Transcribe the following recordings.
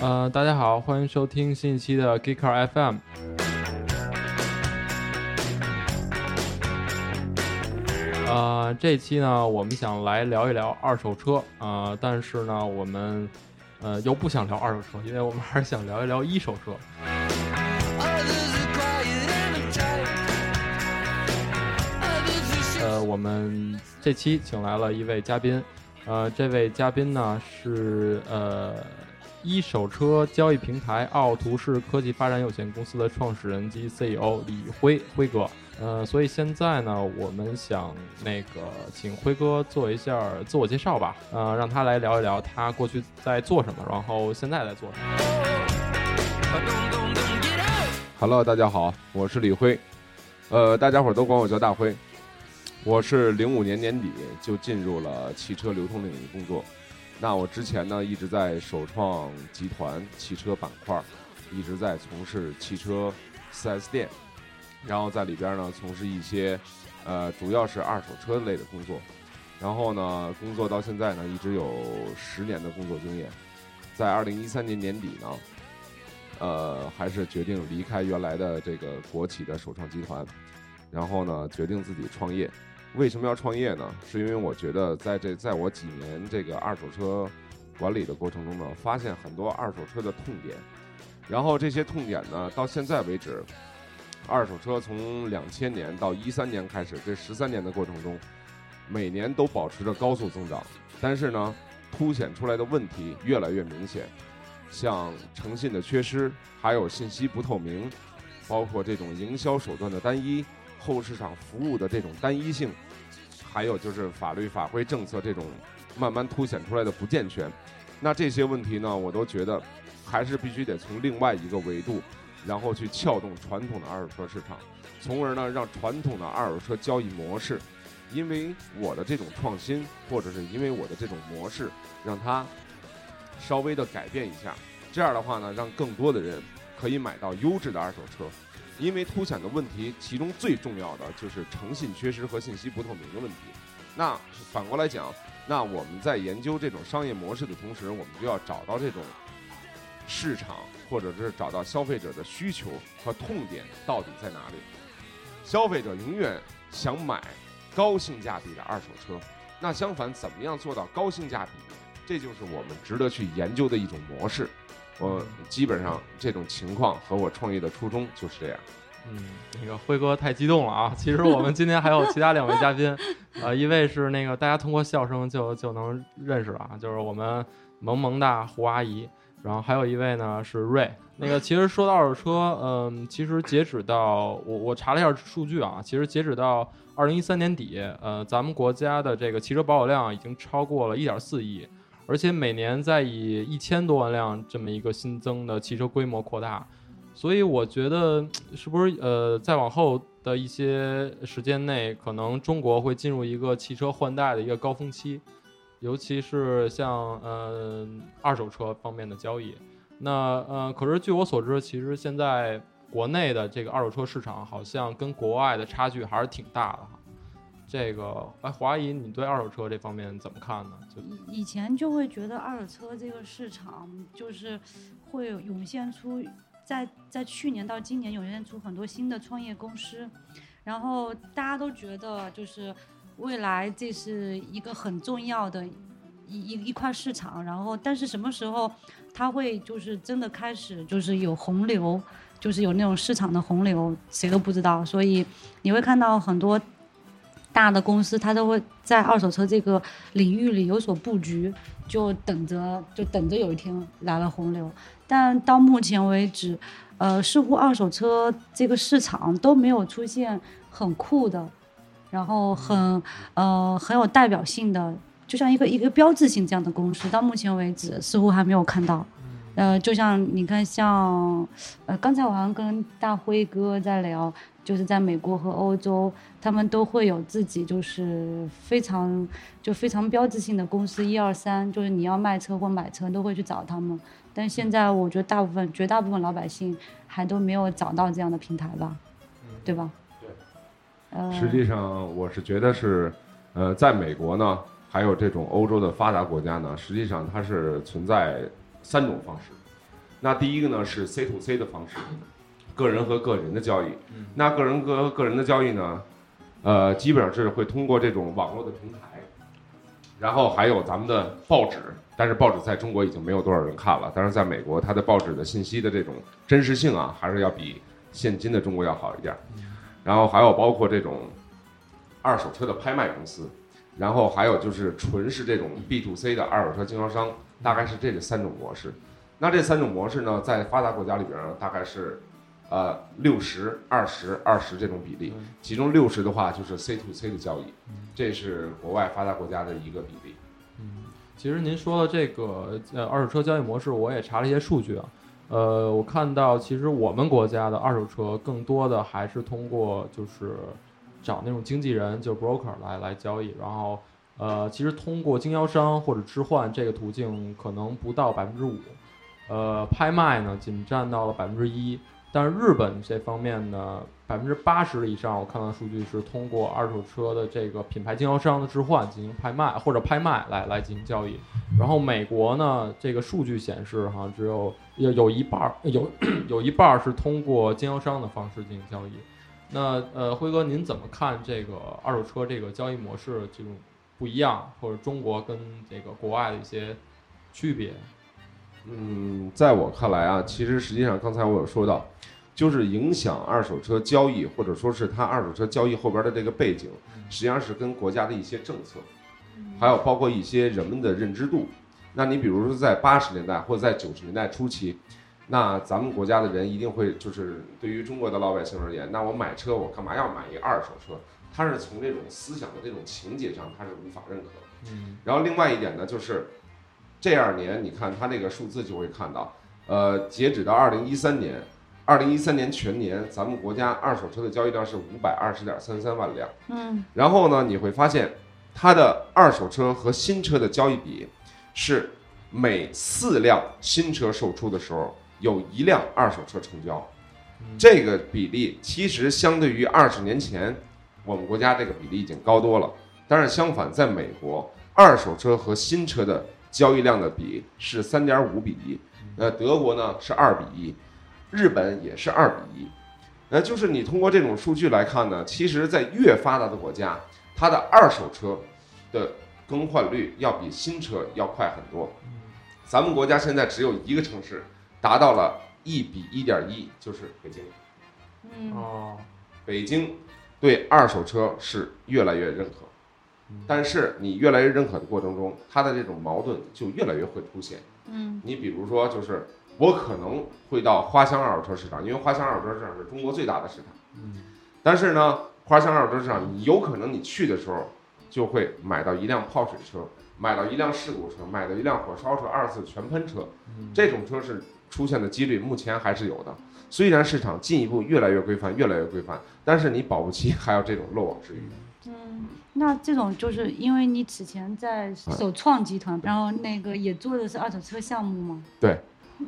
呃，大家好，欢迎收听新一期的 Geeker FM。呃，这期呢，我们想来聊一聊二手车啊、呃但是呢，我们呃又不想聊二手车，因为我们还是想聊一聊一手车。我们这期请来了一位嘉宾，呃，这位嘉宾呢是呃一手车交易平台奥图仕科技发展有限公司的创始人及 CEO 李辉辉哥。呃，所以现在呢，我们想那个请辉哥做一下自我介绍吧，呃，让他来聊一聊他过去在做什么，然后现在在做什么。Hello，大家好，我是李辉，呃，大家伙儿都管我叫大辉。我是零五年年底就进入了汽车流通领域工作。那我之前呢一直在首创集团汽车板块，一直在从事汽车 4S 店，然后在里边呢从事一些呃主要是二手车类的工作。然后呢，工作到现在呢，一直有十年的工作经验。在二零一三年年底呢，呃，还是决定离开原来的这个国企的首创集团，然后呢，决定自己创业。为什么要创业呢？是因为我觉得在这在我几年这个二手车管理的过程中呢，发现很多二手车的痛点，然后这些痛点呢，到现在为止，二手车从两千年到一三年开始，这十三年的过程中，每年都保持着高速增长，但是呢，凸显出来的问题越来越明显。像诚信的缺失，还有信息不透明，包括这种营销手段的单一，后市场服务的这种单一性，还有就是法律法规政策这种慢慢凸显出来的不健全。那这些问题呢，我都觉得还是必须得从另外一个维度，然后去撬动传统的二手车市场，从而呢让传统的二手车交易模式，因为我的这种创新，或者是因为我的这种模式，让它稍微的改变一下。这样的话呢，让更多的人可以买到优质的二手车。因为凸显的问题，其中最重要的就是诚信缺失和信息不透明的问题。那反过来讲，那我们在研究这种商业模式的同时，我们就要找到这种市场，或者是找到消费者的需求和痛点到底在哪里。消费者永远想买高性价比的二手车，那相反，怎么样做到高性价比呢？这就是我们值得去研究的一种模式。我基本上这种情况和我创业的初衷就是这样。嗯，那个辉哥太激动了啊！其实我们今天还有其他两位嘉宾，呃，一位是那个大家通过笑声就就能认识了啊，就是我们萌萌哒胡阿姨，然后还有一位呢是瑞。那个其实说到二手车，嗯，其实截止到我我查了一下数据啊，其实截止到二零一三年底，呃，咱们国家的这个汽车保有量已经超过了一点四亿。而且每年在以一千多万辆这么一个新增的汽车规模扩大，所以我觉得是不是呃，再往后的一些时间内，可能中国会进入一个汽车换代的一个高峰期，尤其是像呃二手车方面的交易。那呃，可是据我所知，其实现在国内的这个二手车市场好像跟国外的差距还是挺大的哈。这个，哎，华姨，你对二手车这方面怎么看呢？以以前就会觉得二手车这个市场就是会涌现出，在在去年到今年涌现出很多新的创业公司，然后大家都觉得就是未来这是一个很重要的一一一块市场，然后但是什么时候它会就是真的开始就是有洪流，就是有那种市场的洪流，谁都不知道，所以你会看到很多。大的公司，它都会在二手车这个领域里有所布局，就等着就等着有一天来了洪流。但到目前为止，呃，似乎二手车这个市场都没有出现很酷的，然后很呃很有代表性的，就像一个一个标志性这样的公司，到目前为止似乎还没有看到。呃，就像你看，像呃，刚才我好像跟大辉哥在聊，就是在美国和欧洲，他们都会有自己就是非常就非常标志性的公司，一二三，就是你要卖车或买车都会去找他们。但现在我觉得大部分绝大部分老百姓还都没有找到这样的平台吧，对吧？对，实际上，我是觉得是，呃，在美国呢，还有这种欧洲的发达国家呢，实际上它是存在三种方式。那第一个呢是 C to C 的方式，个人和个人的交易。那个人和个人的交易呢，呃，基本上是会通过这种网络的平台，然后还有咱们的报纸，但是报纸在中国已经没有多少人看了，但是在美国，它的报纸的信息的这种真实性啊，还是要比现今的中国要好一点。然后还有包括这种二手车的拍卖公司，然后还有就是纯是这种 B to C 的二手车经销商，大概是这三种模式。那这三种模式呢，在发达国家里边儿大概是，呃，六十、二十、二十这种比例，其中六十的话就是 C to C 的交易，这是国外发达国家的一个比例。嗯其实您说的这个呃二手车交易模式，我也查了一些数据啊。呃，我看到其实我们国家的二手车更多的还是通过就是找那种经纪人，就 broker 来来交易，然后呃，其实通过经销商或者置换这个途径可能不到百分之五，呃，拍卖呢仅占到了百分之一，但是日本这方面呢，百分之八十以上，我看到数据是通过二手车的这个品牌经销商的置换进行拍卖或者拍卖来来进行交易。然后美国呢，这个数据显示哈，只有有有一半儿有有一半儿是通过经销商的方式进行交易。那呃，辉哥，您怎么看这个二手车这个交易模式这种不一样，或者中国跟这个国外的一些区别？嗯，在我看来啊，其实实际上刚才我有说到，就是影响二手车交易，或者说是它二手车交易后边的这个背景，实际上是跟国家的一些政策，还有包括一些人们的认知度。那你比如说在八十年代或者在九十年代初期，那咱们国家的人一定会就是对于中国的老百姓而言，那我买车我干嘛要买一个二手车？他是从这种思想的这种情节上他是无法认可的。嗯然后另外一点呢，就是这二年，你看它这个数字就会看到，呃，截止到二零一三年，二零一三年全年，咱们国家二手车的交易量是五百二十点三三万辆。嗯然后呢，你会发现它的二手车和新车的交易比是每四辆新车售出的时候有一辆二手车成交，这个比例其实相对于二十年前我们国家这个比例已经高多了。但是相反，在美国，二手车和新车的交易量的比是三点五比一，呃，德国呢是二比一，日本也是二比一。呃，就是你通过这种数据来看呢，其实，在越发达的国家，它的二手车的更换率要比新车要快很多。咱们国家现在只有一个城市达到了一比一点一，就是北京。嗯哦，北京对二手车是越来越认可，但是你越来越认可的过程中，它的这种矛盾就越来越会凸显。嗯你比如说，就是我可能会到花乡二手车市场，因为花乡二手车市场是中国最大的市场。嗯但是呢，花乡二手车市场，你有可能你去的时候就会买到一辆泡水车，买到一辆事故车，买到一辆火烧车、二次全喷车，嗯这种车是出现的几率目前还是有的。虽然市场进一步越来越规范，越来越规范，但是你保不齐还有这种漏网之鱼。嗯，那这种就是因为你此前在首创集团，然后那个也做的是二手车项目嘛。对。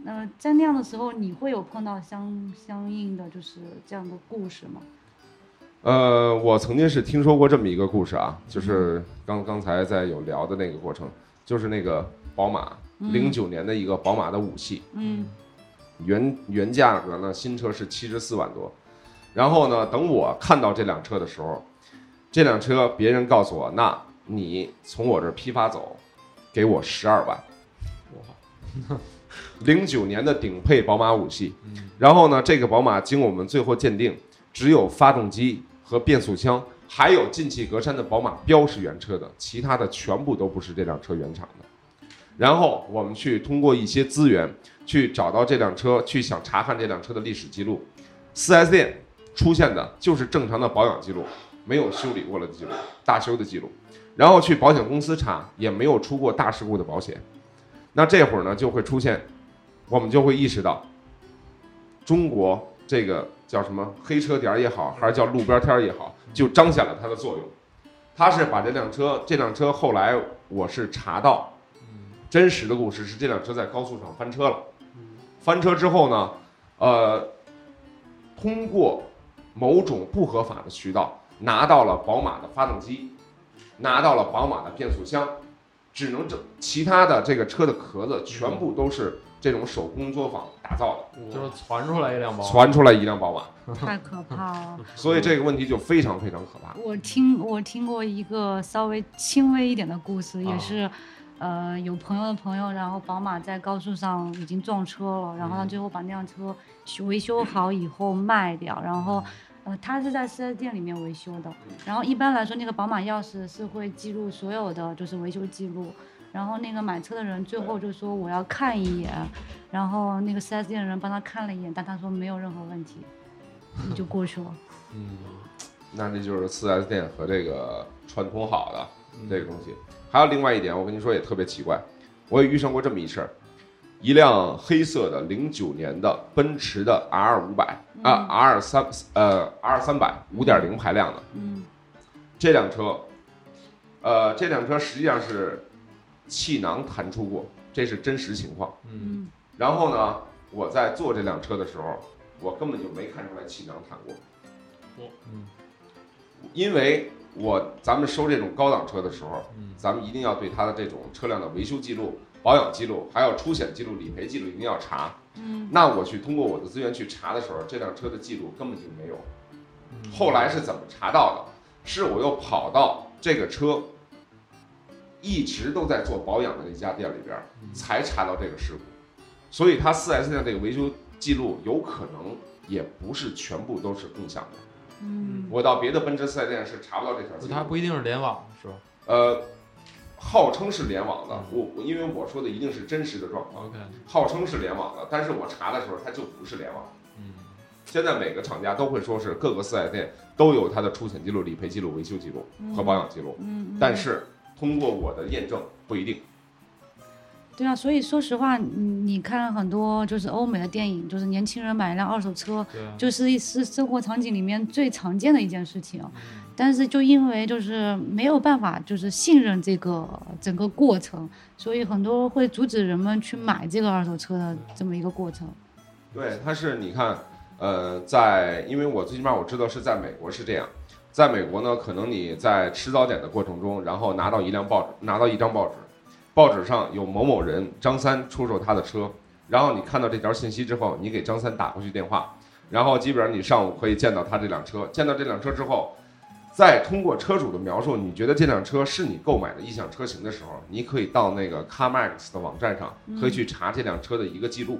呃，在那样的时候，你会有碰到相相应的就是这样的故事吗？呃，我曾经是听说过这么一个故事啊，就是刚刚才在有聊的那个过程，就是那个宝马零九年的一个宝马的五系，嗯原原价格呢，新车是七十四万多，然后呢，等我看到这辆车的时候，这辆车别人告诉我，那你从我这儿批发走，给我十二万。哇零九年的顶配宝马五系，然后呢，这个宝马经我们最后鉴定，只有发动机和变速箱，还有进气格栅的宝马标是原车的，其他的全部都不是这辆车原厂的。然后我们去通过一些资源去找到这辆车，去想查看这辆车的历史记录。4S 店出现的就是正常的保养记录，没有修理过的记录，大修的记录。然后去保险公司查，也没有出过大事故的保险。那这会儿呢，就会出现，我们就会意识到，中国这个叫什么黑车点儿也好，还是叫路边摊儿也好，就彰显了它的作用。他是把这辆车，这辆车后来我是查到，真实的故事是这辆车在高速上翻车了。翻车之后呢，呃，通过某种不合法的渠道拿到了宝马的发动机，拿到了宝马的变速箱，只能这其他的这个车的壳子全部都是这种手工作坊打造的。就是传出来一辆，宝马，传出来一辆宝马，太可怕了。所以这个问题就非常非常可怕。我听我听过一个稍微轻微一点的故事，啊。也是，呃，有朋友的朋友，然后宝马在高速上已经撞车了，然后他嗯。最后把那辆车修维修好以后卖掉，然后，呃，他是在 4S 店里面维修的，然后一般来说那个宝马钥匙是会记录所有的就是维修记录。然后那个买车的人最后就说我要看一眼，然后那个 4S 店的人帮他看了一眼，但他说没有任何问题，你就过去了。嗯，那这就是 4S 店和这个串通好的嗯这个东西。还有另外一点，我跟你说也特别奇怪，我也遇上过这么一事儿，一辆黑色的零九年的奔驰的 R 五百啊 R 三呃 R 三百五点零排量的。嗯。这辆车，呃，这辆车实际上是气囊弹出过，这是真实情况。嗯。嗯。然后呢，我在坐这辆车的时候，我根本就没看出来气囊弹过。我嗯。因为我咱们收这种高档车的时候，嗯。咱们一定要对它的这种车辆的维修记录、保养记录，还有出险记录、理赔记录一定要查。嗯那我去通过我的资源去查的时候，这辆车的记录根本就没有。嗯后来是怎么查到的？是我又跑到这个车一直都在做保养的那家店里边儿，才查到这个事故。所以它 4S 店这个维修记录有可能也不是全部都是共享的。嗯我到别的奔驰 4S 店是查不到这条记录的。它不一定是联网是吧呃，号称是联网的，我我因为我说的一定是真实的状况，？OK，号称是联网的，但是我查的时候它就不是联网。嗯现在每个厂家都会说是各个四 S 店都有它的出险记录、理赔记录、维修记录和保养记录，嗯，但是通过我的验证不一定。对啊，所以说实话，你你看很多就是欧美的电影，就是年轻人买一辆二手车，啊，就是一是生活场景里面最常见的一件事情。嗯但是就因为就是没有办法就是信任这个整个过程，所以很多会阻止人们去买这个二手车的这么一个过程。对，它是你看，呃，在因为我最起码我知道是在美国是这样，在美国呢，可能你在吃早点的过程中，然后拿到一辆报纸，拿到一张报纸，报纸上有某某人张三出售他的车，然后你看到这条信息之后，你给张三打过去电话，然后基本上你上午可以见到他这辆车，见到这辆车之后。再通过车主的描述，你觉得这辆车是你购买的意向车型的时候，你可以到那个 CarMax 的网站上，可以去查这辆车的一个记录。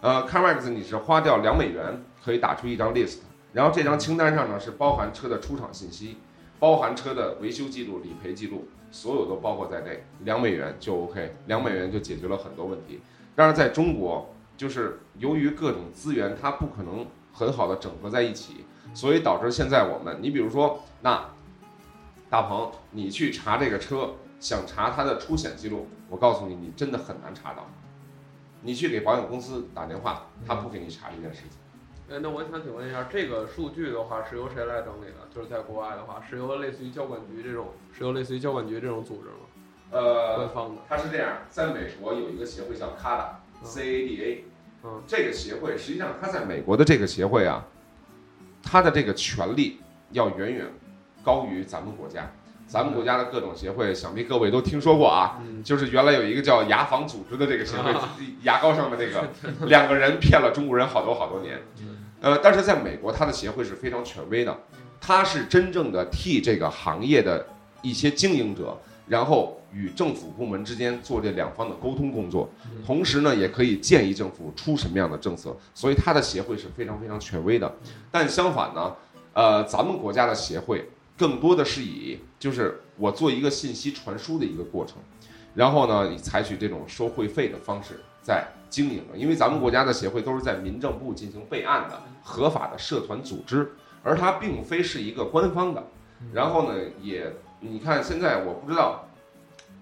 呃，CarMax 你是花掉两美元可以打出一张 list，然后这张清单上呢是包含车的出厂信息，包含车的维修记录、理赔记录，所有都包括在内，两美元就 OK，两美元就解决了很多问题。但是，在中国，就是由于各种资源它不可能很好的整合在一起，所以导致现在我们，你比如说，那大鹏，你去查这个车，想查它的出险记录，我告诉你，你真的很难查到。你去给保险公司打电话，他不给你查这件事情。哎，那我想请问一下，这个数据的话是由谁来整理的？就是在国外的话，是由类似于交管局这种，是由类似于交管局这种组织吗？呃官呃，方的。它是这样，在美国有一个协会叫 CADA，C A D A，嗯，这个协会实际上它在美国的这个协会啊，它的这个权力要远远高于咱们国家。咱们国家的各种协会，想必各位都听说过啊。嗯，就是原来有一个叫牙防组织的这个协会，牙膏上的那个两个人骗了中国人好多好多年。呃，但是在美国，他的协会是非常权威的，他是真正的替这个行业的一些经营者，然后与政府部门之间做这两方的沟通工作，同时呢，也可以建议政府出什么样的政策，所以它的协会是非常非常权威的。但相反呢，呃，咱们国家的协会更多的是以就是我做一个信息传输的一个过程，然后呢，以采取这种收会费的方式在经营的，因为咱们国家的协会都是在民政部进行备案的合法的社团组织，而它并非是一个官方的。然后呢，也你看现在我不知道，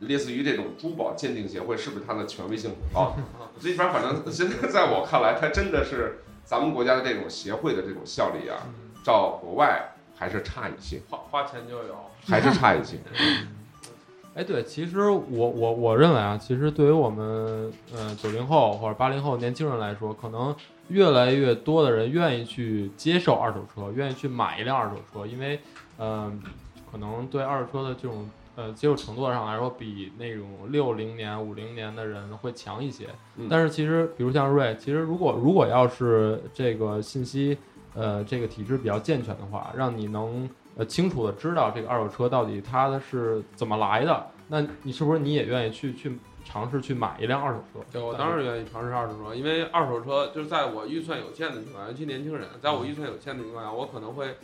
类似于这种珠宝鉴定协会是不是它的权威性很高？这边反正现在在我看来，它真的是咱们国家的这种协会的这种效力啊，照国外还是差一些，花花钱就有。还是差一些。哎，对，其实我我我认为啊，其实对于我们嗯九零后或者八零后年轻人来说，可能越来越多的人愿意去接受二手车，愿意去买一辆二手车，因为嗯、可能对二手车的这种呃接受程度上来说，比那种六零年、五零年的人会强一些。嗯但是其实，比如像瑞，其实如果如果要是这个信息呃这个体制比较健全的话，让你能呃清楚的知道这个二手车到底它的是怎么来的，那你是不是你也愿意去去尝试去买一辆二手车？对，我当然愿意尝试二手车，因为二手车就是在我预算有限的情况下，尤其年轻人，在我预算有限的情况下，我可能会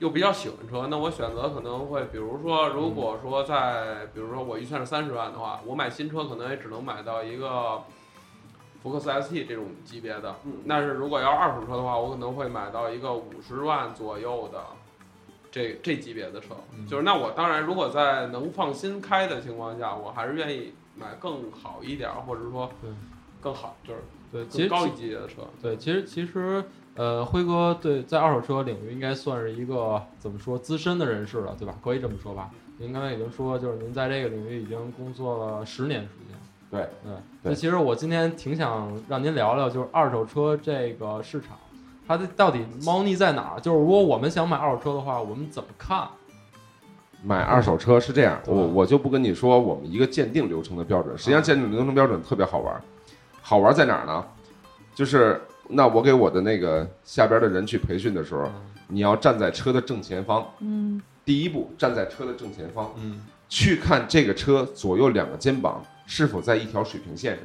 又比较喜欢车，那我选择可能会，比如说，如果说在，比如说我预算是三十万的话，我买新车可能也只能买到一个福克斯 ST 这种级别的，嗯但是如果要是二手车的话，我可能会买到一个五十万左右的。这这级别的车，嗯就是那我当然，如果在能放心开的情况下，我还是愿意买更好一点儿，或者说更好，就是对，更高一级别的车。对，其实其实，呃，辉哥对在二手车领域应该算是一个怎么说资深的人士了，对吧？可以这么说吧？您刚才已经说，就是您在这个领域已经工作了十年时间。对对，那其实我今天挺想让您聊聊，就是二手车这个市场，它的到底猫腻在哪儿？就是如果我们想买二手车的话，我们怎么看？买二手车是这样，我我就不跟你说我们一个鉴定流程的标准，实际上鉴定流程标准特别好玩儿，好玩在哪儿呢？就是那我给我的那个下边的人去培训的时候，你要站在车的正前方，嗯。第一步站在车的正前方，嗯。去看这个车左右两个肩膀是否在一条水平线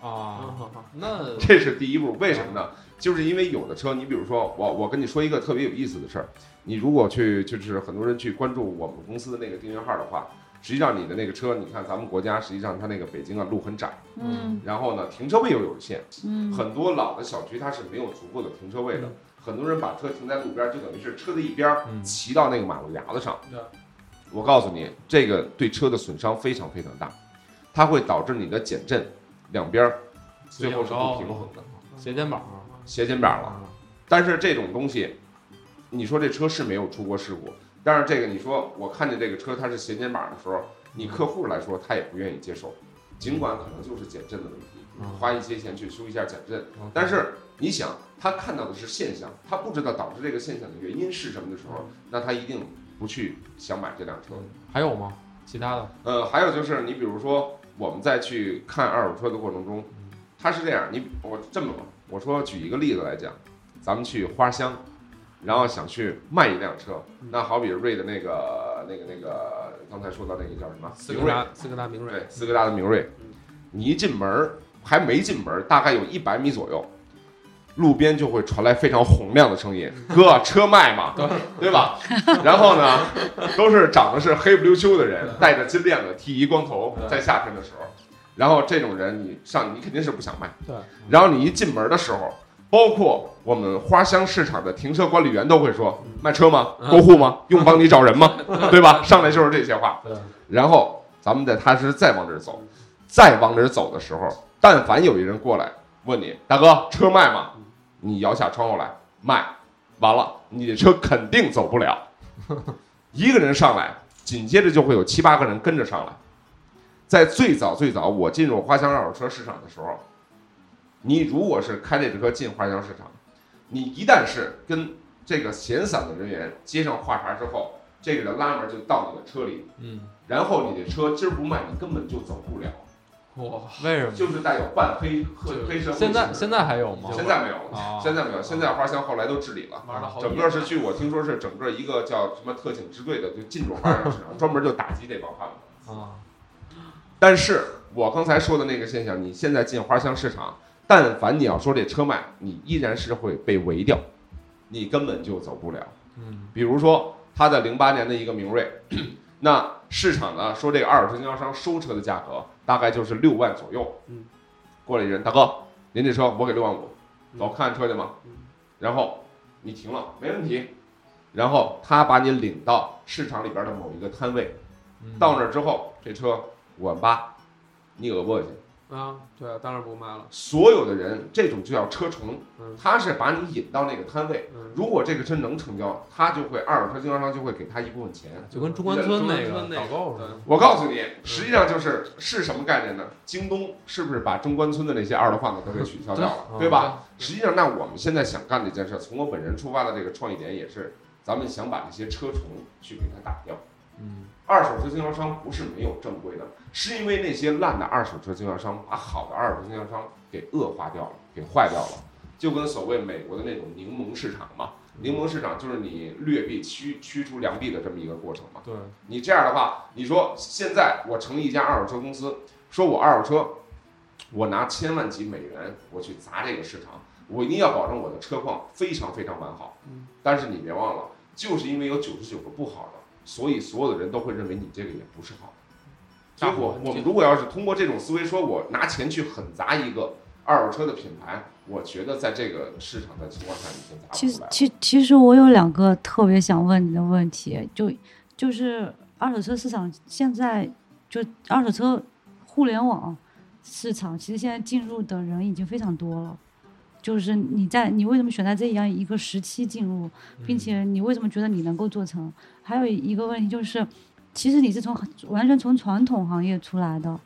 上，啊，那 这是第一步。为什么呢？就是因为有的车，你比如说我我跟你说一个特别有意思的事儿，你如果去就是很多人去关注我们公司的那个订阅号的话，实际上你的那个车，你看咱们国家实际上它那个北京啊路很窄，嗯。然后呢停车位又有限，嗯。很多老的小区它是没有足够的停车位的，很多人把车停在路边儿，就等于是车的一边儿嗯。骑到那个马路牙子上。对，我告诉你，这个对车的损伤非常非常大，它会导致你的减震两边儿最后是不平衡的，斜肩膀。斜肩膀了。啊，但是这种东西，你说这车是没有出过事故，但是这个你说我看见这个车它是斜肩膀的时候，你客户来说他也不愿意接受，尽管可能就是减震的问题，嗯花一些钱去修一下减震，但是你想他看到的是现象，他不知道导致这个现象的原因是什么的时候，那他一定不去想买这辆车。还有吗？其他的？呃，还有就是你比如说我们在去看二手车的过程中，他是这样，你我这么吧，我说举一个例子来讲，咱们去花乡，然后想去卖一辆车，那好比瑞的那个那个那个刚才说到那个叫什么，斯柯达斯柯达明锐，对，斯柯达的明锐。嗯，你一进门儿还没进门儿，大概有一百米左右。路边就会传来非常洪亮的声音：“ 哥，车卖吗？对。对吧？”然后呢，都是长得是黑不溜秋的人，戴着金链子，剃一光头，在夏天的时候，然后这种人你上你肯定是不想卖。对，然后你一进门的时候，包括我们花乡市场的停车管理员都会说：“卖车吗？过户吗？用帮你找人吗？对吧？”上来就是这些话。然后咱们再踏实再往这儿走，再往这儿走的时候，但凡有一人过来问你：“大哥，车卖吗？”你摇下窗户来，卖，完了，你的车肯定走不了。一个人上来，紧接着就会有七八个人跟着上来。在最早最早我进入花乡二手车市场的时候，你如果是开这车进花乡市场，你一旦是跟这个闲散的人员接上话茬之后，这个人拉门就到你的车里，嗯，然后你的车今儿不卖，你根本就走不了，哇，为什么？就是带有半黑黑黑社会现在现在还有吗？现在没有了，啊，现在没有，现在花乡后来都治理了。整个是据我听说是整个一个叫什么特警支队的就进驻花乡市场，专门就打击这帮贩子。啊，但是我刚才说的那个现象，你现在进花乡市场，但凡你要说这车卖，你依然是会被围掉，你根本就走不了。嗯比如说他的零八年的一个明锐，那市场呢说这个二手车经销商收车的价格大概就是六万左右。嗯，过来一人，大哥，您这车我给六万五，嗯走看看车去吗嗯？然后你停了，没问题。然后他把你领到市场里边的某一个摊位，嗯，到那儿之后，这车五万八，你讹不讹去？啊，对啊，当然不卖了，所有的人，这种就叫车虫嗯，他是把你引到那个摊位。嗯，如果这个车能成交，他就会二手车经销商就会给他一部分钱。就跟中关村那个导购似的。我告诉你，实际上就是是什么概念呢？京东是不是把中关村的那些二手贩子都给取消掉了，对对吧？实际上，那我们现在想干的一件事，从我本人出发的这个创意点也是咱们想把这些车虫去给它打掉。嗯。二手车经销商不是没有正规的，是因为那些烂的二手车经销商把好的二手车经销商给恶化掉了，给坏掉了，就跟所谓美国的那种柠檬市场嘛，柠檬市场就是你劣币驱驱逐良币的这么一个过程嘛。对，你这样的话，你说现在我成立一家二手车公司，说我二手车，我拿千万级美元我去砸这个市场，我一定要保证我的车况非常非常完好。嗯。但是你别忘了，就是因为有九十九个不好的，所以所有的人都会认为你这个也不是好的。所以我我们如果要是通过这种思维，说我拿钱去狠砸一个二手车的品牌，我觉得在这个市场的情况下已经砸其实不出来了。其其实我有两个特别想问你的问题，就就是二手车市场现在就二手车互联网市场，其实现在进入的人已经非常多了。就是你在你为什么选在这样一个时期进入，并且你为什么觉得你能够做成？还有一个问题就是，其实你是从完全从传统行业出来的，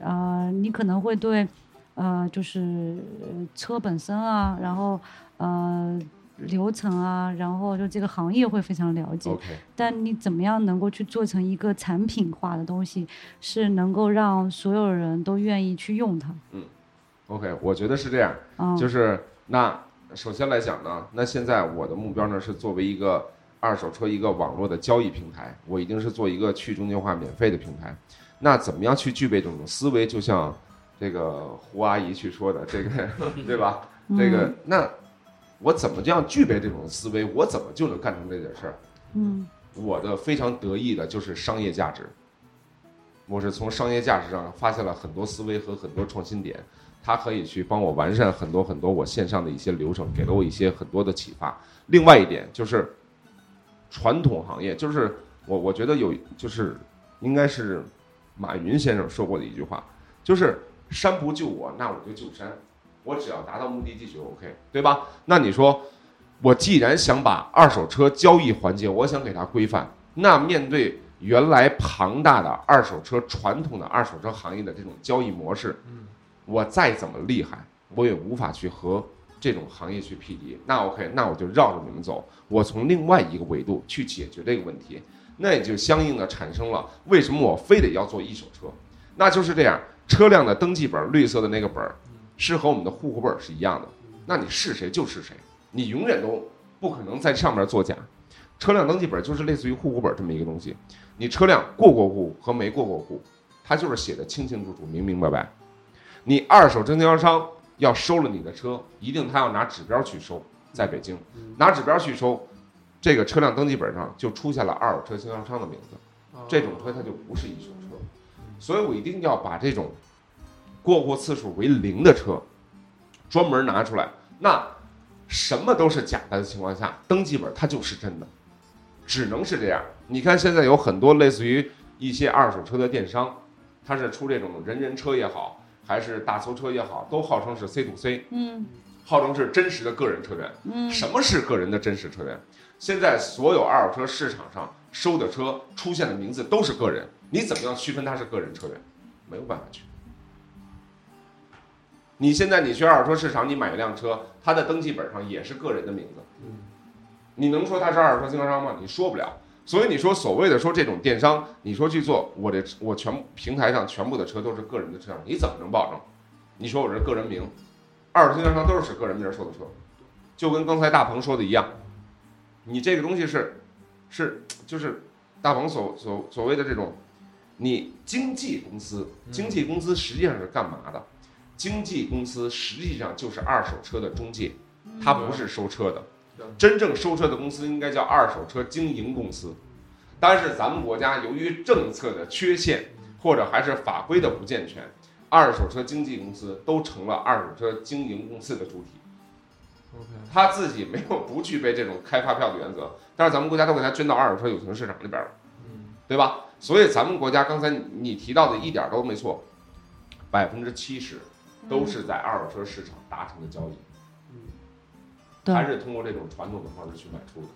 呃，你可能会对，呃，就是呃车本身啊，然后呃流程啊，然后就这个行业会非常了解。但你怎么样能够去做成一个产品化的东西，是能够让所有人都愿意去用它？OK，我觉得是这样。嗯，就是那首先来讲呢，那现在我的目标呢是作为一个二手车一个网络的交易平台，我一定是做一个去中心化免费的平台。那怎么样去具备这种思维？就像这个胡阿姨去说的，这个 对吧？这个那我怎么这样具备这种思维？我怎么就能干成这件事儿？嗯我的非常得意的就是商业价值。我是从商业价值上发现了很多思维和很多创新点，它可以去帮我完善很多很多我线上的一些流程，给了我一些很多的启发。另外一点就是，传统行业，就是我我觉得有就是应该是马云先生说过的一句话，就是山不救我，那我就救山，我只要达到目的地就 OK，对吧？那你说，我既然想把二手车交易环节，我想给它规范，那面对原来庞大的二手车传统的二手车行业的这种交易模式，我再怎么厉害，我也无法去和这种行业去匹敌。那 OK，那我就绕着你们走，我从另外一个维度去解决这个问题，那也就相应的产生了为什么我非得要做一手车，那就是这样，车辆的登记本绿色的那个本儿是和我们的户口本是一样的，那你是谁就是谁，你永远都不可能在上面作假。车辆登记本就是类似于户口本这么一个东西，你车辆过过户和没过过户，它就是写的清清楚楚、明明白白。你二手经销商要收了你的车，一定他要拿指标去收，在北京。拿指标去收，这个车辆登记本上就出现了二手车经销商的名字，这种车它就不是一手车，所以我一定要把这种过户次数为零的车专门拿出来。那什么都是假的的情况下，登记本它就是真的，只能是这样。你看现在有很多类似于一些二手车的电商，它是出这种人人车也好，还是大搜车也好，都号称是 C to C，嗯号称是真实的个人车源。嗯什么是个人的真实车源？现在所有二手车市场上收的车出现的名字都是个人，你怎么样区分它是个人车源？没有办法区分。你现在你去二手车市场，你买一辆车，它的登记本上也是个人的名字，你能说它是二手车经销商吗？你说不了。所以你说所谓的说这种电商，你说去做，我这我全平台上全部的车都是个人的车，你怎么能保证？你说我这个人名，二手经销商都是使个人名儿收的车，就跟刚才大鹏说的一样，你这个东西是是就是大鹏所所所谓的这种，你经纪公司，经纪公司实际上是干嘛的？经纪公司实际上就是二手车的中介，它不是收车的对。真正收车的公司应该叫二手车经营公司，但是咱们国家由于政策的缺陷，或者还是法规的不健全，二手车经纪公司都成了二手车经营公司的主体。OK，他自己没有不具备这种开发票的原则，但是咱们国家都给他捐到二手车有形市场里边了，嗯对吧？所以咱们国家刚才你你提到的一点都没错，百分之七十都是在二手车市场达成的交易，对还是通过这种传统的方式去卖出的，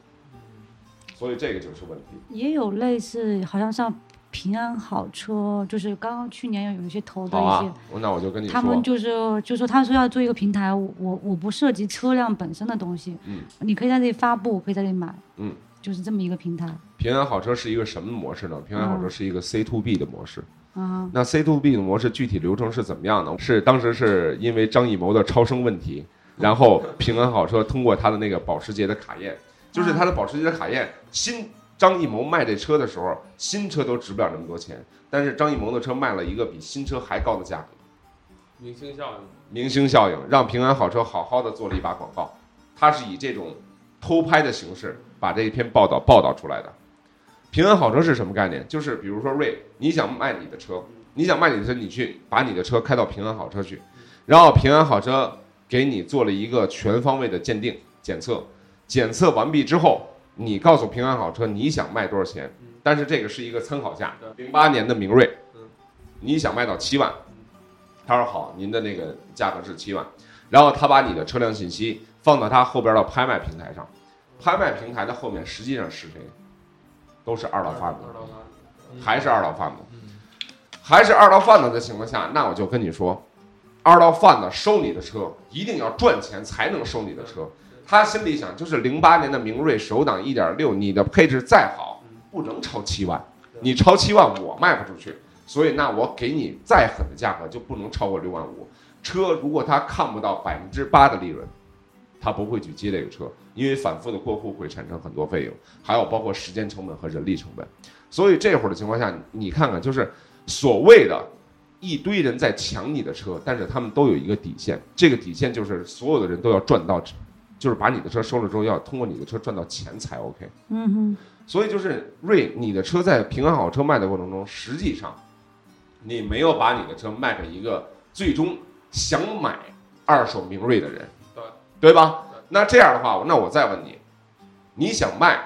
所以这个就是问题。也有类似，好像像平安好车，就是刚刚去年有一些投的一些，啊，那我就跟你说，他们就是就说他说要做一个平台，我我不涉及车辆本身的东西，嗯，你可以在这里发布，可以在这里买，嗯，就是这么一个平台。平安好车是一个什么模式呢？平安好车是一个 C to B 的模式。啊，那 C to B 的模式具体流程是怎么样的？是当时是因为张艺谋的超生问题，然后平安好车通过他的那个保时捷的卡宴，就是他的保时捷的卡宴，新张艺谋卖这车的时候，新车都值不了那么多钱，但是张艺谋的车卖了一个比新车还高的价格，明星效应，明星效应让平安好车好好的做了一把广告，他是以这种偷拍的形式把这一篇报道报道出来的。平安好车是什么概念？就是比如说瑞，你想卖你的车，你想卖你的车，你去把你的车开到平安好车去，然后平安好车给你做了一个全方位的鉴定检测，检测完毕之后，你告诉平安好车你想卖多少钱，但是这个是一个参考价。零八年的明锐嗯，你想卖到七万，他说好，您的那个价格是七万，然后他把你的车辆信息放到他后边的拍卖平台上，拍卖平台的后面实际上是谁？都是二道贩子。还是二道贩子嗯，还是二道贩子的情况下，那我就跟你说，二道贩子收你的车一定要赚钱才能收你的车。他心里想，就是零八年的明锐手挡一点六，你的配置再好，不能超七万，你超七万我卖不出去，所以那我给你再狠的价格就不能超过六万五。车如果他看不到百分之八的利润，他不会去接这个车，因为反复的过户会产生很多费用，还有包括时间成本和人力成本。所以这会儿的情况下，你看看，就是所谓的一堆人在抢你的车，但是他们都有一个底线，这个底线就是所有的人都要赚到，就是把你的车收了之后，要通过你的车赚到钱才 OK。嗯哼，所以就是瑞，你的车在平安好车卖的过程中，实际上你没有把你的车卖给一个最终想买二手明锐的人，对对吧？那这样的话，那我再问你，你想卖，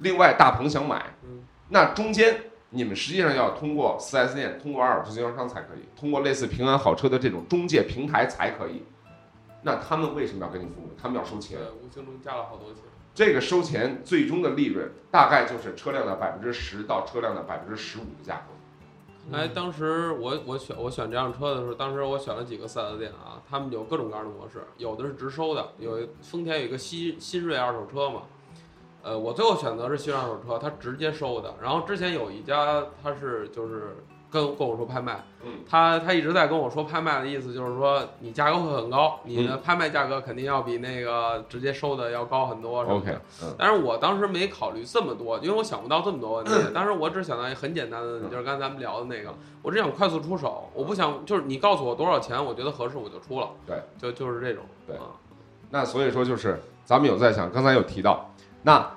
另外大鹏想买，嗯那中间你们实际上要通过 4S 店、通过二手车经销商才可以，通过类似平安好车的这种中介平台才可以。那他们为什么要给你服务？他们要收钱对，。无形中加了好多钱。这个收钱最终的利润大概就是车辆的百分之十到车辆的百分之十五的价格。哎，当时我我选我选这辆车的时候，当时我选了几个 4S 店啊，他们有各种各样的模式，有的是直收的，有丰田有一个新新锐二手车嘛，呃，我最后选择是新锐二手车，他直接收的。然后之前有一家他是就是跟跟我说拍卖，嗯，他他一直在跟我说拍卖的意思就是说你价格会很高，你的拍卖价格肯定要比那个直接收的要高很多什么的。OK，嗯，但是我当时没考虑这么多，因为我想不到这么多问题。当时我只想到一个很简单的就是刚才咱们聊的那个，我只想快速出手，我不想就是你告诉我多少钱，我觉得合适我就出了。对，就就是这种。对啊那所以说就是咱们有在想，刚才有提到，那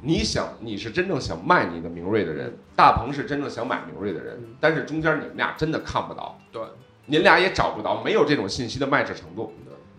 你想你是真正想卖你的明锐的人，大鹏是真正想买明锐的人嗯，但是中间你们俩真的看不到，对，您俩也找不到，没有这种信息的卖制程度。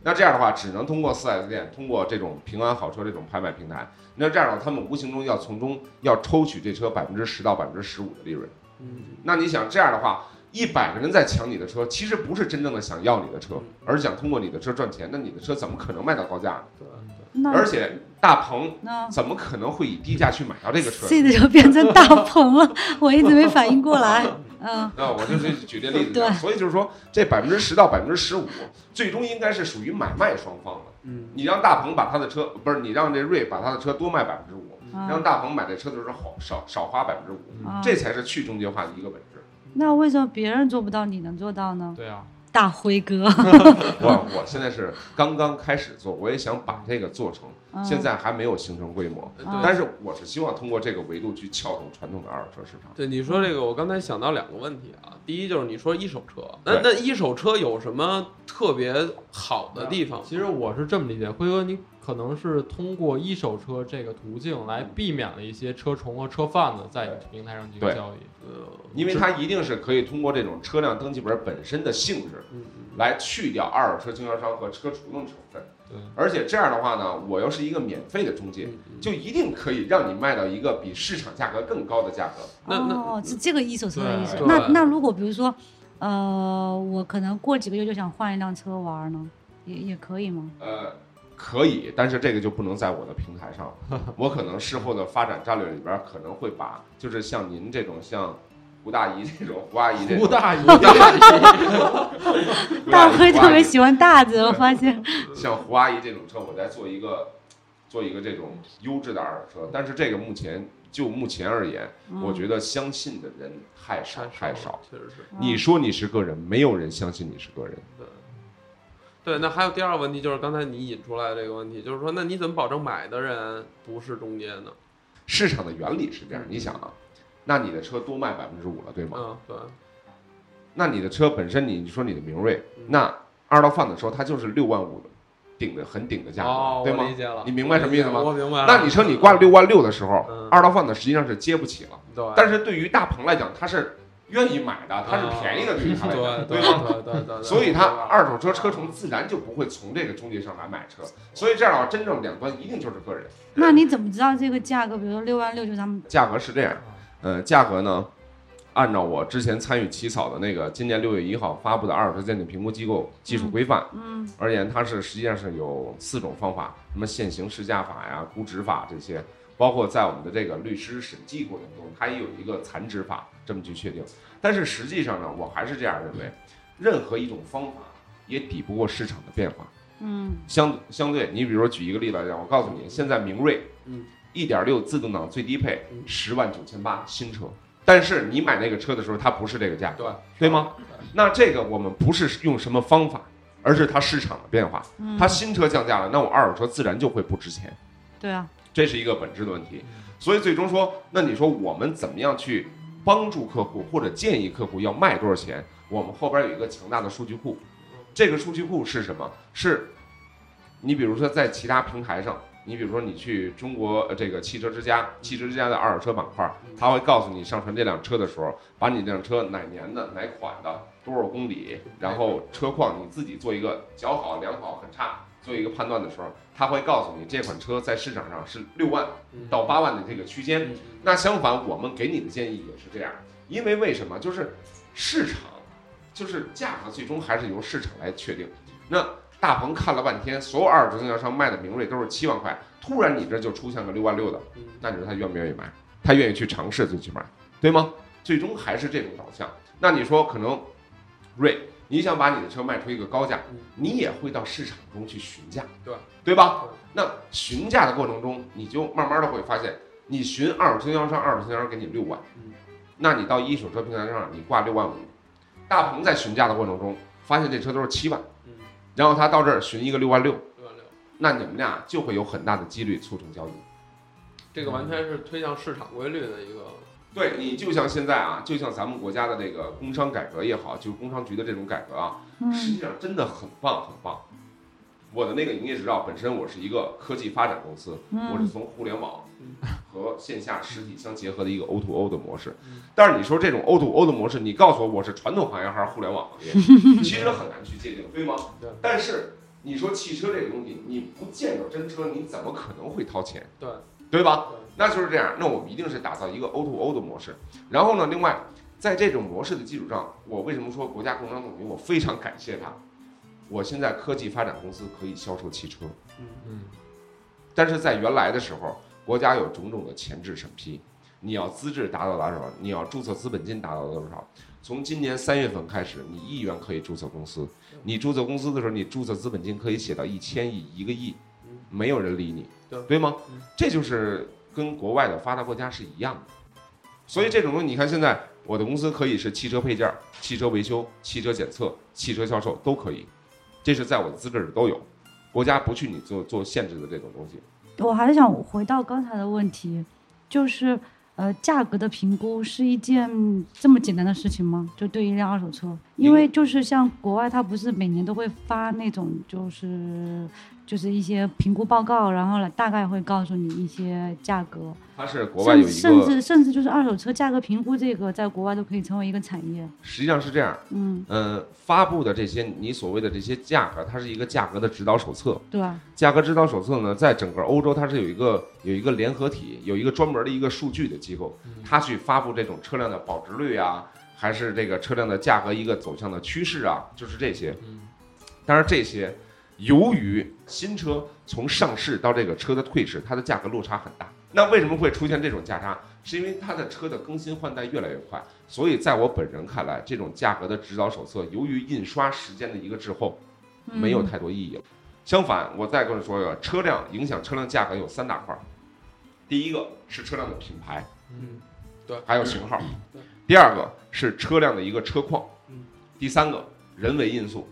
那这样的话，只能通过 4S 店，通过这种平安好车这种拍卖平台。那这样的话，他们无形中要从中要抽取这车百分之十到百分之十五的利润。嗯，那你想这样的话，一百个人在抢你的车，其实不是真正的想要你的车，而是想通过你的车赚钱。那你的车怎么可能卖到高价呢？对对。那而且大鹏怎么可能会以低价去买到这个车？这个就变成大鹏了，我一直没反应过来。嗯，那我就是举这例子对，所以就是说，这百分之十到百分之十五，最终应该是属于买卖双方的。嗯，你让大鹏把他的车，不是你让这瑞把他的车多卖百分之五，啊让大鹏买这车的时候好少少花百分之五，啊这才是去中介化的一个本质。那为什么别人做不到，你能做到呢？对啊，大辉哥，我我现在是刚刚开始做，我也想把这个做成，现在还没有形成规模，但是我是希望通过这个维度去撬动传统的二手车市场。对你说这个，我刚才想到两个问题啊。第一就是你说一手车，那那一手车有什么特别好的地方？其实我是这么理解，辉哥，你可能是通过一手车这个途径来避免了一些车虫和车贩子在你平台上进行交易。呃，因为它一定是可以通过这种车辆登记本本身的性质嗯来去掉二手车经销商和车主的成分，对，而且这样的话呢，我又是一个免费的中介，就一定可以让你卖到一个比市场价格更高的价格。那那哦，是这个一手车的意思。那那如果比如说，呃，我可能过几个月就想换一辆车玩呢，也也可以吗？呃，可以，但是这个就不能在我的平台上。我可能事后的发展战略里边可能会把，就是像您这种像胡大姨这种胡阿姨这种胡大姨，胡 大姨辉特别喜欢大字，我发现。像胡阿姨这种车，我在做一个做一个这种优质的二手车。但是这个目前就目前而言，我觉得相信的人太少太少。，确实是。你说你是个人，没有人相信你是个人。对，对，那还有第二个问题就是刚才你引出来的这个问题，就是说，那你怎么保证买的人不是中介呢？市场的原理是这样，你想啊，那你的车多卖百分之五了，对吗？嗯，对，那你的车本身，你说你的明锐嗯，那二道贩子说它就是六万五的顶的很顶的价格，哦，对吗我理？解了，你明白什么意思吗我明白了。那你说你挂六万六的时候嗯，二道贩子实际上是接不起了。对，但是对于大鹏来讲，他是愿意买的，他是便宜的，对于他来讲，对吗？对对对对，所以他二手车车虫自然就不会从这个中介上来买车，所以这样的话，真正两端一定就是个人。那你怎么知道这个价格？比如说六万六，就是他们价格是这样，呃，价格呢，按照我之前参与起草的那个今年六月一号发布的二手车鉴定评估机构技术规范嗯而言，它是实际上是有四种方法，什么现行市价法呀、估值法这些，包括在我们的这个律师审计过程中，它也有一个残值法这么去确定。但是实际上呢，我还是这样认为，任何一种方法也抵不过市场的变化。嗯相相对，你比如说举一个例子来讲，我告诉你，现在明锐，嗯，一点六自动挡最低配嗯十万九千八新车，但是你买那个车的时候，它不是这个价格，对对吗？那这个我们不是用什么方法，而是它市场的变化，嗯，它新车降价了，那我二手车自然就会不值钱，对啊，这是一个本质的问题。所以最终说，那你说我们怎么样去帮助客户或者建议客户要卖多少钱？我们后边有一个强大的数据库，这个数据库是什么？是，你比如说在其他平台上，你比如说你去中国呃这个汽车之家，汽车之家的二手车板块，它会告诉你上传这辆车的时候，把你这辆车哪年的、哪款的、多少公里，然后车况你自己做一个较好、良好、很差。做一个判断的时候，它会告诉你这款车在市场上是六万嗯到八万的这个区间。嗯那相反，我们给你的建议也是这样，因为为什么？就是市场，就是价格最终还是由市场来确定。那大鹏看了半天，所有二手车经销商卖的明锐都是七万块，突然你这就出现个六万六的，嗯那你说他愿不愿意买？他愿意去尝试最起码，对吗？最终还是这种导向。那你说可能锐，你想把你的车卖出一个高价嗯，你也会到市场中去询价，对对吧？那询价的过程中，你就慢慢的会发现，你询二手经销商，二手经销商给你六万嗯，那你到一手车平台上你挂六万五，大鹏在询价的过程中发现这车都是七万，嗯，然后他到这儿寻一个六万六，六万六，那你们俩就会有很大的几率促成交易。这个完全是推向市场规律的一个，对你就像现在啊，就像咱们国家的这个工商改革也好，就是工商局的这种改革啊，实嗯际上真的很棒很棒。我的那个营业执照本身我是一个科技发展公司，我是嗯从互联网嗯和线下实体相结合的一个 O to O 的模式嗯。但是你说这种 O to O 的模式，你告诉我我是传统行业还是互联网行业，其实很难去界定，对吗对？但是你说汽车这个东西，你不见着真车，你怎么可能会掏钱？对对吧？对，那就是这样，那我们一定是打造一个 O to O 的模式。然后呢，另外在这种模式的基础上，我为什么说国家工商总局我非常感谢他？我现在科技发展公司可以销售汽车，嗯嗯但是在原来的时候，国家有种种的前置审批，你要资质达到多少，你要注册资本金达到多少。从今年三月份开始，你一元可以注册公司，你注册公司的时候，你注册资本金可以写到一千亿、一个亿嗯，没有人理你，对对吗嗯？这就是跟国外的发达国家是一样的。所以这种东西，你看现在我的公司可以是汽车配件、汽车维修、汽车检测、汽车销售都可以，这是在我的资质里都有，国家不去你做做限制的这种东西。我还想回到刚才的问题，就是呃，价格的评估是一件这么简单的事情吗？就对一辆二手车，因为就是像国外，它不是每年都会发那种就是就是一些评估报告，然后呢大概会告诉你一些价格，它是国外有一甚，至甚至就是二手车价格评估这个，在国外都可以成为一个产业。实际上是这样，嗯，呃，发布的这些你所谓的这些价格，它是一个价格的指导手册。对吧？价格指导手册呢，在整个欧洲它是有一个有一个联合体，有一个专门的一个数据的机构，它去发布这种车辆的保值率啊，还是这个车辆的价格一个走向的趋势啊，就是这些。当然这些，由于新车从上市到这个车的退市，它的价格落差很大。那为什么会出现这种价差？是因为它的车的更新换代越来越快，所以在我本人看来，这种价格的指导手册由于印刷时间的一个滞后，没有太多意义了。相反，我再跟你说一个，车辆影响车辆价格有三大块儿，第一个是车辆的品牌，嗯，对还有型号对；第二个是车辆的一个车况嗯；第三个人为因素。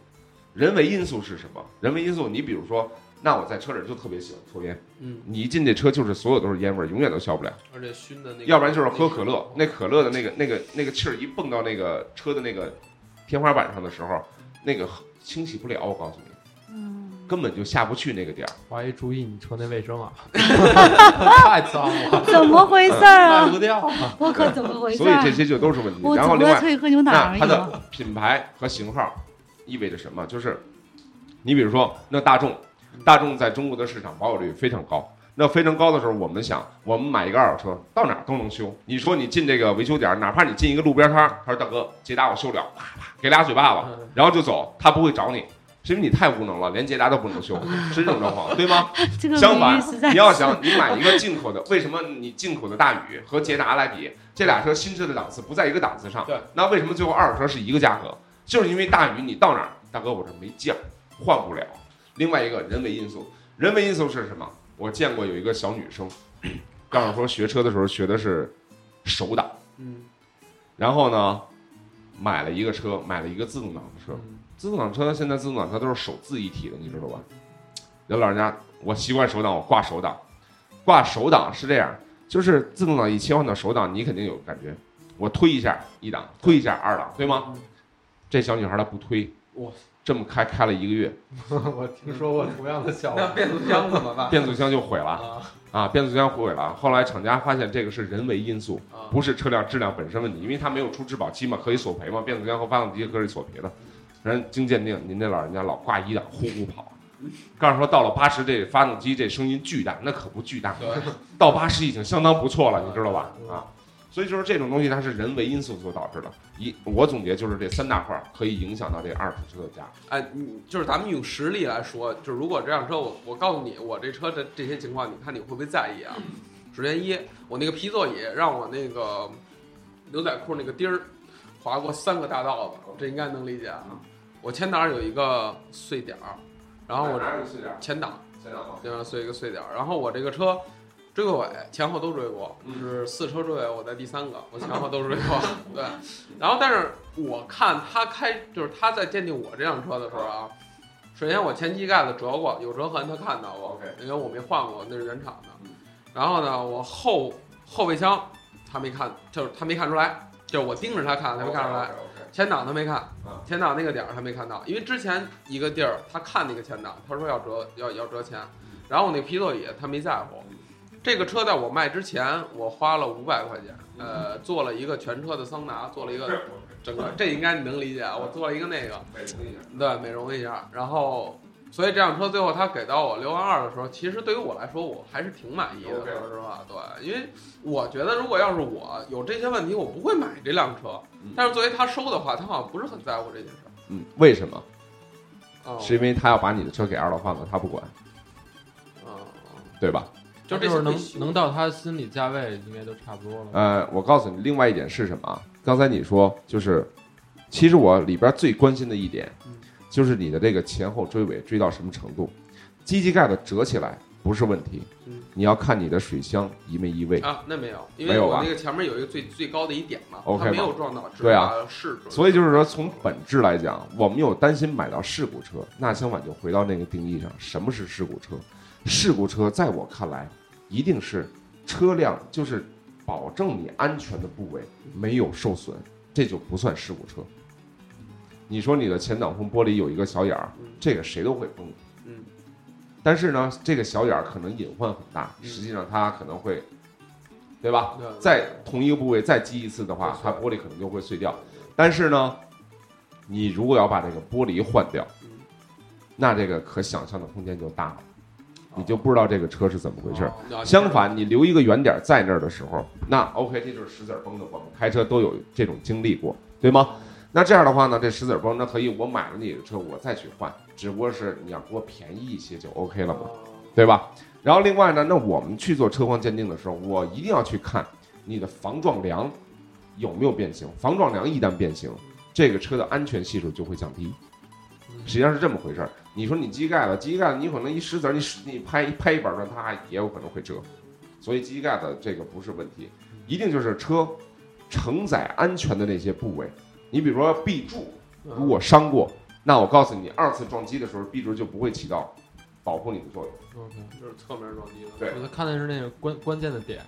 人为因素是什么？人为因素，你比如说，那我在车里就特别喜欢抽烟，嗯，你一进这车就是所有都是烟味儿，永远都消不了。而且熏的那个，要不然就是喝可乐，那可乐的那个那个那个气儿一蹦到那个车的那个天花板上的时候，那个清洗不了，我告诉你，嗯，根本就下不去那个点儿。华谊注意你车内卫生啊，太脏了，怎么回事儿卖啊？不掉啊。我可怎么回事儿？所以这些就都是问题。我然后另外，喝牛奶那它。的品牌和型号意味着什么？就是你比如说，那大众，大众在中国的市场保有率非常高。那非常高的时候，我们想，我们买一个二手车，到哪儿都能修。你说你进这个维修点儿，哪怕你进一个路边摊儿，他说大哥，捷达我修不了，啪啪给俩嘴巴子，嗯然后就走，他不会找你，是因为你太无能了，连捷达都不能修，是这种状况，对吗？这个相反，你要想你买一个进口的，为什么你进口的大宇和捷达来比，这俩车新车的档次不在一个档次上？对，那为什么最后二手车是一个价格？就是因为大宇你到哪儿，大哥我这没降，换不了。另外一个人为因素，人为因素是什么？我见过有一个小女生，告诉说学车的时候学的是手挡，嗯，然后呢，买了一个车，买了一个自动挡的车，嗯自动挡车现在自动挡车都是手自一体的，你知道吧？有老人家，我习惯手挡，我挂手挡，挂手挡是这样，就是自动挡一切换到手挡，你肯定有感觉，我推一下一档，推一下二档，对吗？嗯？这小女孩她不推，哇，这么开开了一个月，我听说过同样的笑话。那变速箱怎么办？变速箱就毁了啊啊！变速箱毁了，后来厂家发现这个是人为因素，啊，不是车辆质量本身问题，因为它没有出质保期嘛，可以索赔嘛，变速箱和发动机可以索赔的。人经鉴定，您这老人家老挂一档呼呼跑，告诉说到了八十，这发动机这声音巨大，那可不巨大，到八十已经相当不错了，你知道吧？啊，所以就是这种东西它是人为因素所导致的。一，我总结就是这三大块儿可以影响到这二手车的价格。哎，你就是咱们用实力来说，就是如果这辆车我我告诉你，我这车的这些情况，你看你会不会在意啊？首先一，我那个皮座椅让我那个牛仔裤那个钉儿划过三个大道子，这应该能理解啊。我前挡有一个碎点儿，然后我哪有碎点儿？前挡先生好。这样碎一个碎点儿，然后我这个车追过尾，前后都追过，嗯是四车追尾，我在第三个，我前后都追过，对。然后但是我看他开，就是他在鉴定我这辆车的时候啊，首先我前机盖子折过，有折痕，他看到过因为我没换过，那是原厂的嗯。然后呢，我后后备箱他没看，就是他没看出来，就是我盯着他看，他没看出来。前挡他没看嗯，前挡那个点儿他没看到，因为之前一个地儿他看那个前挡，他说要折要要折钱，然后我那皮座椅他没在乎。这个车在我卖之前，我花了五百块钱，呃，做了一个全车的桑拿，做了一个整个，这应该你能理解啊，我做了一个那个，对，美容一下，然后。所以这辆车最后他给到我六万二的时候，其实对于我来说我还是挺满意的，说实话，对，因为我觉得如果要是我有这些问题，我不会买这辆车。但是作为他收的话，他好像不是很在乎这件事儿。嗯，为什么？哦，是因为他要把你的车给二道贩子，他不管，哦，对吧？就这就是能能到他心里价位，应该就差不多了。呃，我告诉你，另外一点是什么啊？刚才你说就是，其实我里边最关心的一点嗯，就是你的这个前后追尾追到什么程度，机器盖子折起来不是问题嗯，你要看你的水箱移没移位。啊，那没有，因没有吧为我那个前面有一个最最高的一点嘛，OK 它没有撞到，只对啊是。所以就是说，从本质来讲，我们有担心买到事故车，那相反就回到那个定义上，什么是事故车？事故车在我看来，一定是车辆就是保证你安全的部位没有受损，这就不算事故车。你说你的前挡风玻璃有一个小眼儿嗯，这个谁都会崩。嗯但是呢，这个小眼儿可能隐患很大，嗯实际上它可能会，对吧？在同一个部位再击一次的话它玻璃可能就会碎掉。但是呢，你如果要把这个玻璃换掉，嗯那这个可想象的空间就大了，你就不知道这个车是怎么回事儿。哦相反，你留一个圆点在那儿的时候，那 OK，这就是石子儿崩的。我们开车都有这种经历过，对吗？那这样的话呢，这石子儿崩，那可以我买了你的车，我再去换，只不过是你要给我便宜一些就 OK 了嘛。哦对吧？然后另外呢，那我们去做车况鉴定的时候，我一定要去看你的防撞梁有没有变形。防撞梁一旦变形，这个车的安全系数就会降低。实际上是这么回事儿。你说你机盖子，机盖子你可能一石子儿，你使你拍拍一板砖，它也有可能会折。所以机盖子这个不是问题，一定就是车承载安全的那些部位。你比如说 B 柱，如果伤过，那我告诉你，二次撞击的时候 B 柱就不会起到保护你的作用。OK，就是侧面撞击的。对我看的是那个关关键的点，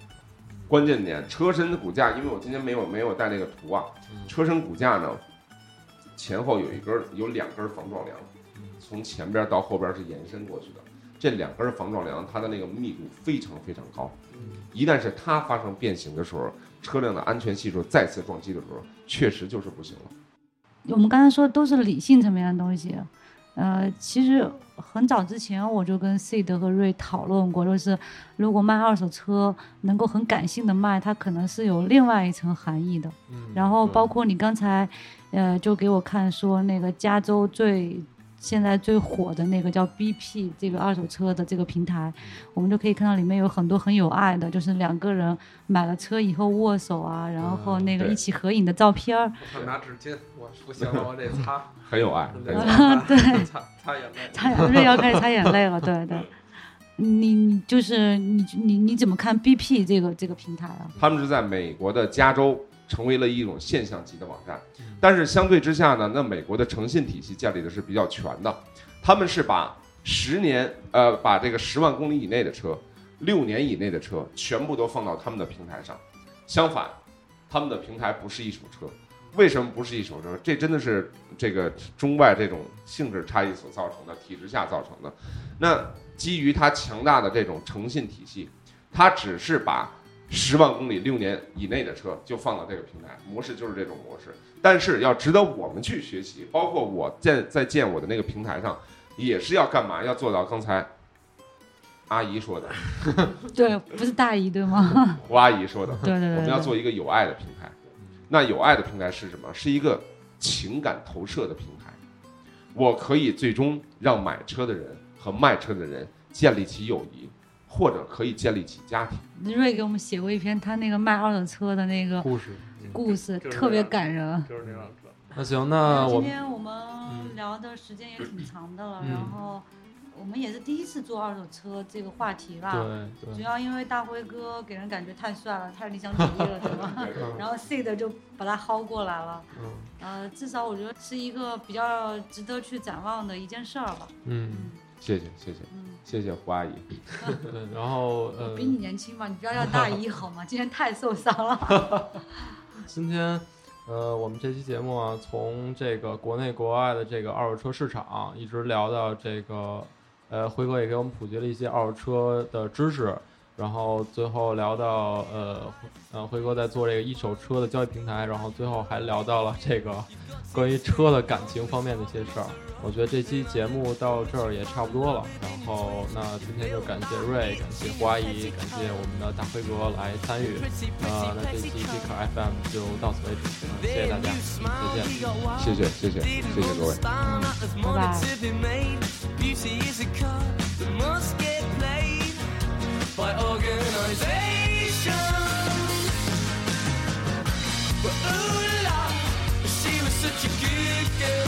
关键点，车身的骨架，因为我今天没有没有带那个图啊，嗯车身骨架呢，前后有一根儿有两根儿防撞梁，从前边到后边是延伸过去的。这两根儿防撞梁，它的那个密度非常非常高，一旦是它发生变形的时候，车辆的安全系数再次撞击的时候，确实就是不行了。我们刚才说的都是理性层面的东西，呃，其实很早之前我就跟 C 德和瑞讨论过，就是如果卖二手车能够很感性的卖，它可能是有另外一层含义的。嗯，然后包括你刚才，呃，就给我看说那个加州最现在最火的那个叫 BP 这个二手车的这个平台，我们就可以看到里面有很多很有爱的，就是两个人买了车以后握手啊，然后那个一起合影的照片儿。我看拿纸巾，我不行了，我得擦，很有爱，很有爱。对，擦擦眼泪。擦眼泪要开始擦眼泪了，对 对。你你就是你你你怎么看 BP 这个这个平台啊？他们是在美国的加州成为了一种现象级的网站，但是相对之下呢，那美国的诚信体系建立的是比较全的，他们是把十年呃把这个十万公里以内的车、六年以内的车全部都放到他们的平台上，相反，他们的平台不是一手车。为什么不是一手车？这真的是这个中外这种性质差异所造成的，体制下造成的。那基于它强大的这种诚信体系，它只是把十万公里六年以内的车就放到这个平台，模式就是这种模式。但是要值得我们去学习，包括我建在建我的那个平台上，也是要干嘛？要做到刚才阿姨说的，对，不是大姨对吗？胡阿姨说的，对对对我们要做一个有爱的平台。那有爱的平台是什么？是一个情感投射的平台。我可以最终让买车的人和卖车的人建立起友谊，或者可以建立起家庭。林瑞给我们写过一篇他那个卖二手车的那个故事。故事，就是特别感人。就是那辆车。那行，那我今天我们嗯聊的时间也挺长的了，嗯然后我们也是第一次做二手车这个话题吧。对对，主要因为大辉哥给人感觉太帅了，太理想主义了，对吧？嗯 然后 C 的就把他薅过来了，嗯呃，至少我觉得是一个比较值得去展望的一件事儿吧。嗯，谢谢谢谢嗯，谢谢胡阿姨。对，然后呃比，你年轻嘛，你不要叫大姨好吗？今天太受伤了。今天，呃，我们这期节目啊，从这个国内国外的这个二手车市场，一直聊到这个，呃，辉哥也给我们普及了一些二手车的知识，然后最后聊到，呃，呃，辉哥在做这个一手车的交易平台，然后最后还聊到了这个关于车的感情方面的一些事儿。我觉得这期节目到这儿也差不多了，然后那今天就感谢瑞，感谢胡阿姨，感谢我们的大辉哥来参与。呃，那这期 G 卡 FM 就到此为止，谢谢大家，再见。谢谢谢谢谢谢各位。拜拜。By organization. But ooh la, she was such a good girl